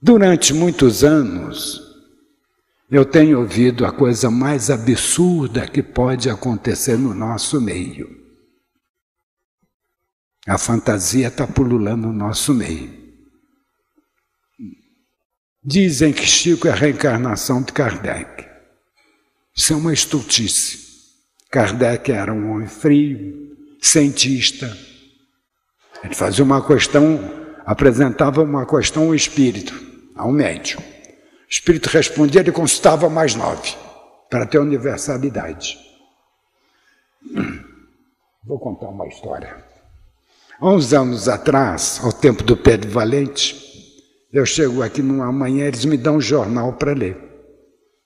Durante muitos anos, eu tenho ouvido a coisa mais absurda que pode acontecer no nosso meio. A fantasia está pululando no nosso meio. Dizem que Chico é a reencarnação de Kardec. Isso é uma estultice. Kardec era um homem frio, cientista. Ele fazia uma questão, apresentava uma questão ao espírito, ao médium. O espírito respondia, ele consultava mais nove, para ter universalidade. Vou contar uma história. Há uns anos atrás, ao tempo do Pedro Valente, eu chego aqui numa manhã, eles me dão um jornal para ler.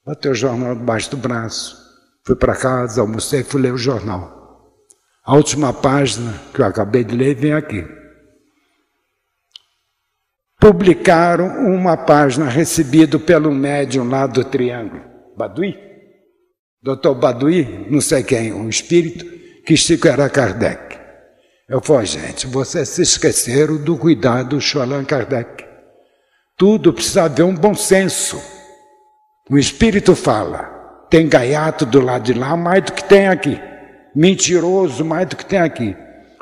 Botei o jornal debaixo do braço, fui para casa, almocei, fui ler o jornal. A última página que eu acabei de ler vem aqui. Publicaram uma página recebida pelo médium lá do Triângulo. Badui? Doutor Badui, não sei quem, um espírito, que Chico era Kardec. Eu falei, gente, vocês se esqueceram do cuidado do Allan Kardec. Tudo precisa haver um bom senso. O espírito fala, tem gaiato do lado de lá mais do que tem aqui mentiroso mais do que tem aqui.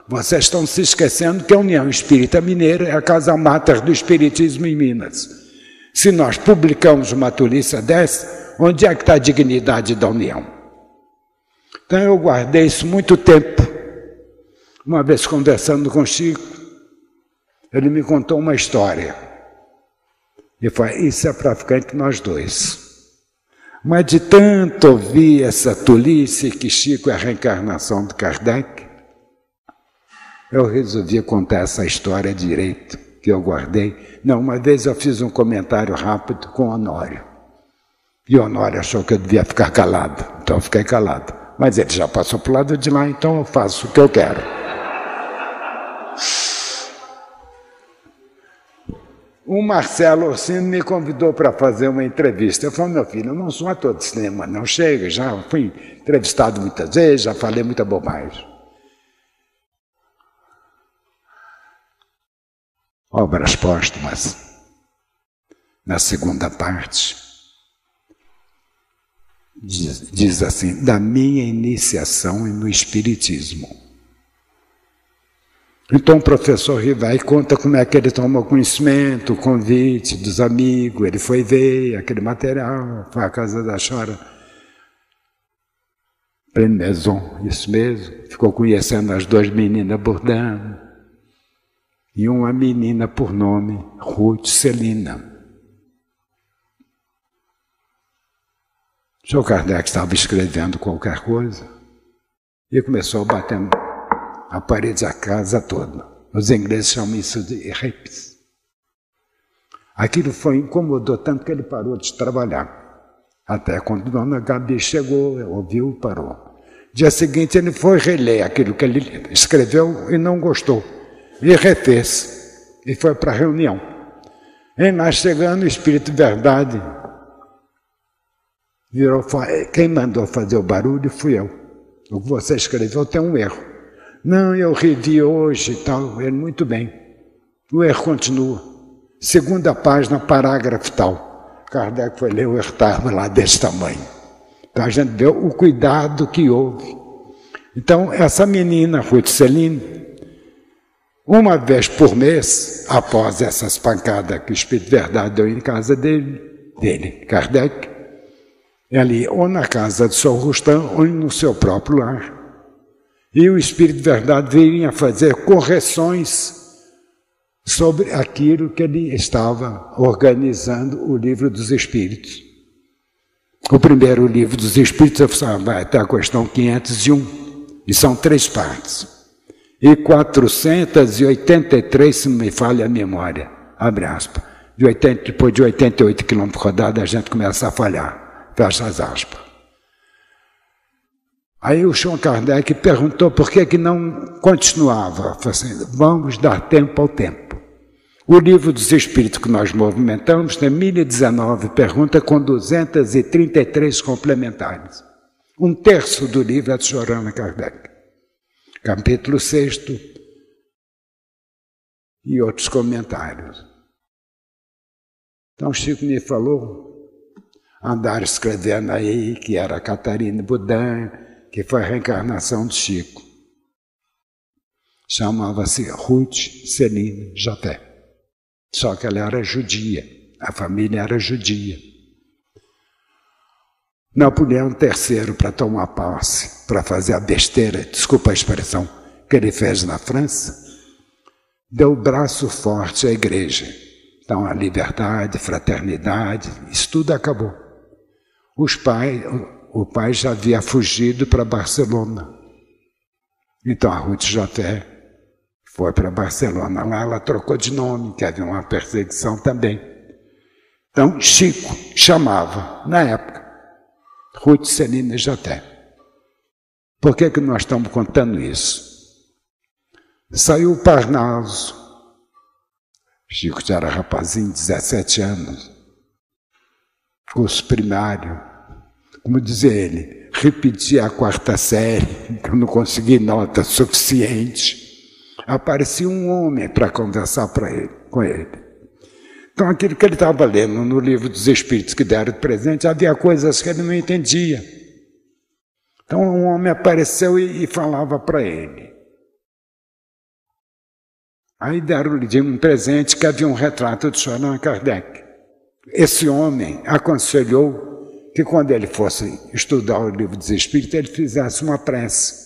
Vocês estão se esquecendo que a União Espírita Mineira é a casa máter do Espiritismo em Minas. Se nós publicamos uma tolice dessa, onde é que está a dignidade da União? Então eu guardei isso muito tempo. Uma vez conversando com Chico, ele me contou uma história. E foi, isso é para ficar entre nós dois. Mas de tanto ouvir essa tolice que Chico é a reencarnação de Kardec, eu resolvi contar essa história direito, que eu guardei. Não, uma vez eu fiz um comentário rápido com Honório. E Honório achou que eu devia ficar calado, então eu fiquei calado. Mas ele já passou para o lado de lá, então eu faço o que eu quero. O Marcelo Orsino me convidou para fazer uma entrevista. Eu falei, meu filho, eu não sou ator de cinema, não chega, já fui entrevistado muitas vezes, já falei muita bobagem. Obras póstumas. Na segunda parte, diz, diz assim: da minha iniciação no Espiritismo. Então o professor Rivai conta como é que ele tomou conhecimento, o convite dos amigos, ele foi ver aquele material, foi à casa da Chora. Pleine Maison, isso mesmo. Ficou conhecendo as duas meninas bordando. E uma menina por nome, Ruth Celina. Senhor Kardec estava escrevendo qualquer coisa e começou batendo a parede da casa toda. Os ingleses chamam isso de reps. Aquilo foi incomodou tanto que ele parou de trabalhar. Até quando Dona Gabi chegou, ouviu e parou. Dia seguinte ele foi reler aquilo que ele escreveu e não gostou. E refez. E foi para a reunião. E nós chegando, o Espírito de Verdade virou, quem mandou fazer o barulho fui eu. O que você escreveu tem um erro. Não, eu revi hoje e tal. Ele, muito bem. O erro continua. Segunda página, parágrafo tal. Kardec foi ler o erro estava lá desse tamanho. Então a gente vê o cuidado que houve. Então, essa menina, Ruth Celine, uma vez por mês, após essas pancadas que o Espírito de Verdade deu em casa dele, dele, Kardec, ali ou na casa do seu Rustam ou no seu próprio lar, e o Espírito de Verdade vinha fazer correções sobre aquilo que ele estava organizando o livro dos Espíritos. O primeiro livro dos Espíritos vai até a questão 501, e são três partes. E 483, se me falha a memória, abre aspas. De 80, depois de 88 quilômetros rodados, a gente começa a falhar, fecha as aspas. Aí o João Kardec perguntou por que, que não continuava. Assim, vamos dar tempo ao tempo. O livro dos Espíritos que nós movimentamos tem 1019 perguntas com 233 complementares. Um terço do livro é de Chorana Kardec. Capítulo 6 e outros comentários. Então Chico me falou, andar escrevendo aí que era Catarina Budan, que foi a reencarnação de Chico. Chamava-se Ruth Celine Jafé. Só que ela era judia, a família era judia. Napoleão III, para tomar posse, para fazer a besteira, desculpa a expressão, que ele fez na França, deu braço forte à igreja. Então, a liberdade, fraternidade, isso tudo acabou. Os pai, o pai já havia fugido para Barcelona. Então, a Ruth Jafé foi para Barcelona. Lá ela trocou de nome, que havia uma perseguição também. Então, Chico chamava, na época, Ruth Celina Jaté. Por que, que nós estamos contando isso? Saiu o Parnaso. Chico já era rapazinho, 17 anos. Curso primário. Como dizer ele, repeti a quarta série, que eu não consegui nota suficiente. Aparecia um homem para conversar para ele, com ele. Então, aquilo que ele estava lendo no livro dos Espíritos que deram de presente, havia coisas que ele não entendia. Então, um homem apareceu e, e falava para ele. Aí deram-lhe um presente que havia um retrato de Allan Kardec. Esse homem aconselhou que quando ele fosse estudar o livro dos Espíritos, ele fizesse uma prece.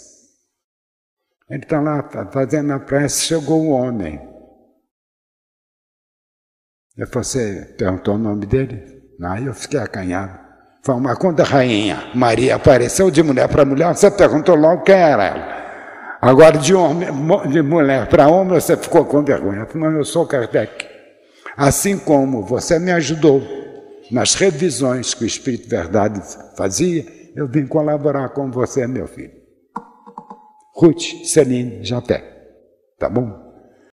Ele está lá fazendo a prece, chegou o homem. Você perguntou o nome dele? Aí eu fiquei acanhado. Foi uma conta rainha. Maria apareceu de mulher para mulher, você perguntou logo quem era ela. Agora, de, homem, de mulher para homem, você ficou com vergonha. Não, eu sou Kardec. Assim como você me ajudou nas revisões que o Espírito Verdade fazia, eu vim colaborar com você, meu filho. Ruth Celine Japé. Tá bom?